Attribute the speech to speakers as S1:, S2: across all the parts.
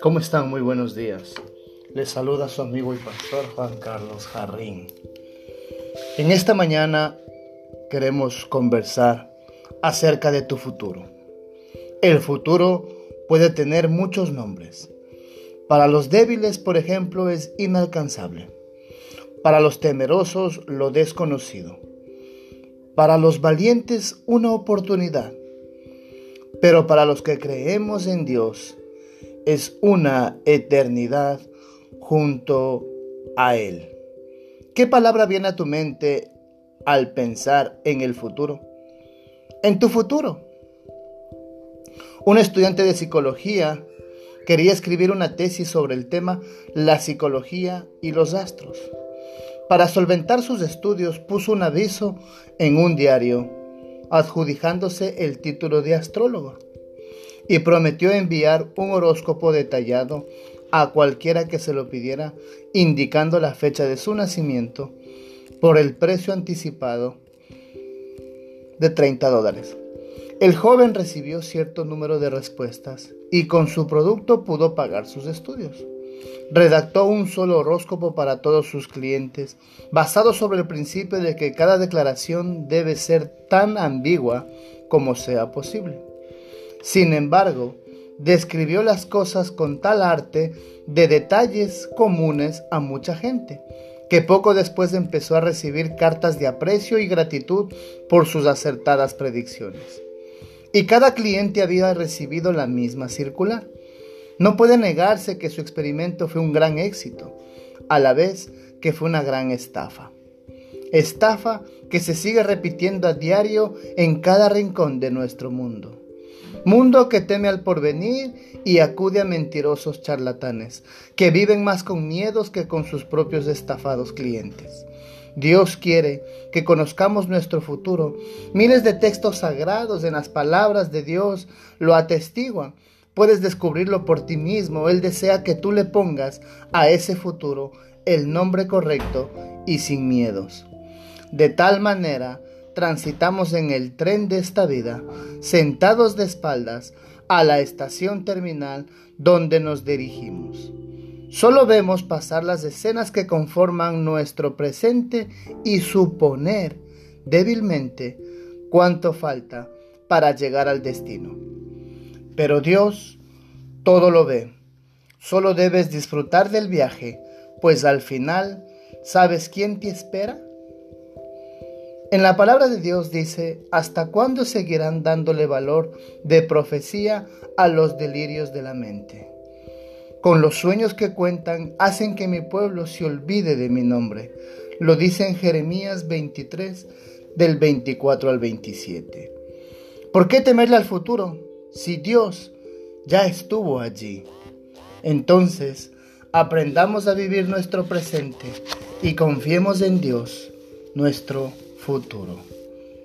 S1: ¿Cómo están? Muy buenos días. Les saluda su amigo y pastor Juan Carlos Jarrín. En esta mañana queremos conversar acerca de tu futuro. El futuro puede tener muchos nombres. Para los débiles, por ejemplo, es inalcanzable. Para los temerosos, lo desconocido. Para los valientes, una oportunidad. Pero para los que creemos en Dios, es una eternidad junto a Él. ¿Qué palabra viene a tu mente al pensar en el futuro? En tu futuro. Un estudiante de psicología quería escribir una tesis sobre el tema la psicología y los astros. Para solventar sus estudios puso un aviso en un diario, adjudicándose el título de astrólogo y prometió enviar un horóscopo detallado a cualquiera que se lo pidiera, indicando la fecha de su nacimiento por el precio anticipado de 30 dólares. El joven recibió cierto número de respuestas y con su producto pudo pagar sus estudios. Redactó un solo horóscopo para todos sus clientes, basado sobre el principio de que cada declaración debe ser tan ambigua como sea posible. Sin embargo, describió las cosas con tal arte de detalles comunes a mucha gente, que poco después empezó a recibir cartas de aprecio y gratitud por sus acertadas predicciones. Y cada cliente había recibido la misma circular. No puede negarse que su experimento fue un gran éxito, a la vez que fue una gran estafa. Estafa que se sigue repitiendo a diario en cada rincón de nuestro mundo. Mundo que teme al porvenir y acude a mentirosos charlatanes, que viven más con miedos que con sus propios estafados clientes. Dios quiere que conozcamos nuestro futuro. Miles de textos sagrados en las palabras de Dios lo atestiguan. Puedes descubrirlo por ti mismo. Él desea que tú le pongas a ese futuro el nombre correcto y sin miedos. De tal manera transitamos en el tren de esta vida, sentados de espaldas a la estación terminal donde nos dirigimos. Solo vemos pasar las escenas que conforman nuestro presente y suponer débilmente cuánto falta para llegar al destino. Pero Dios todo lo ve. Solo debes disfrutar del viaje, pues al final, ¿sabes quién te espera? En la palabra de Dios dice, ¿hasta cuándo seguirán dándole valor de profecía a los delirios de la mente? Con los sueños que cuentan hacen que mi pueblo se olvide de mi nombre. Lo dice en Jeremías 23 del 24 al 27. ¿Por qué temerle al futuro si Dios ya estuvo allí? Entonces, aprendamos a vivir nuestro presente y confiemos en Dios, nuestro futuro.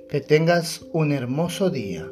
S1: Que tengas un hermoso día.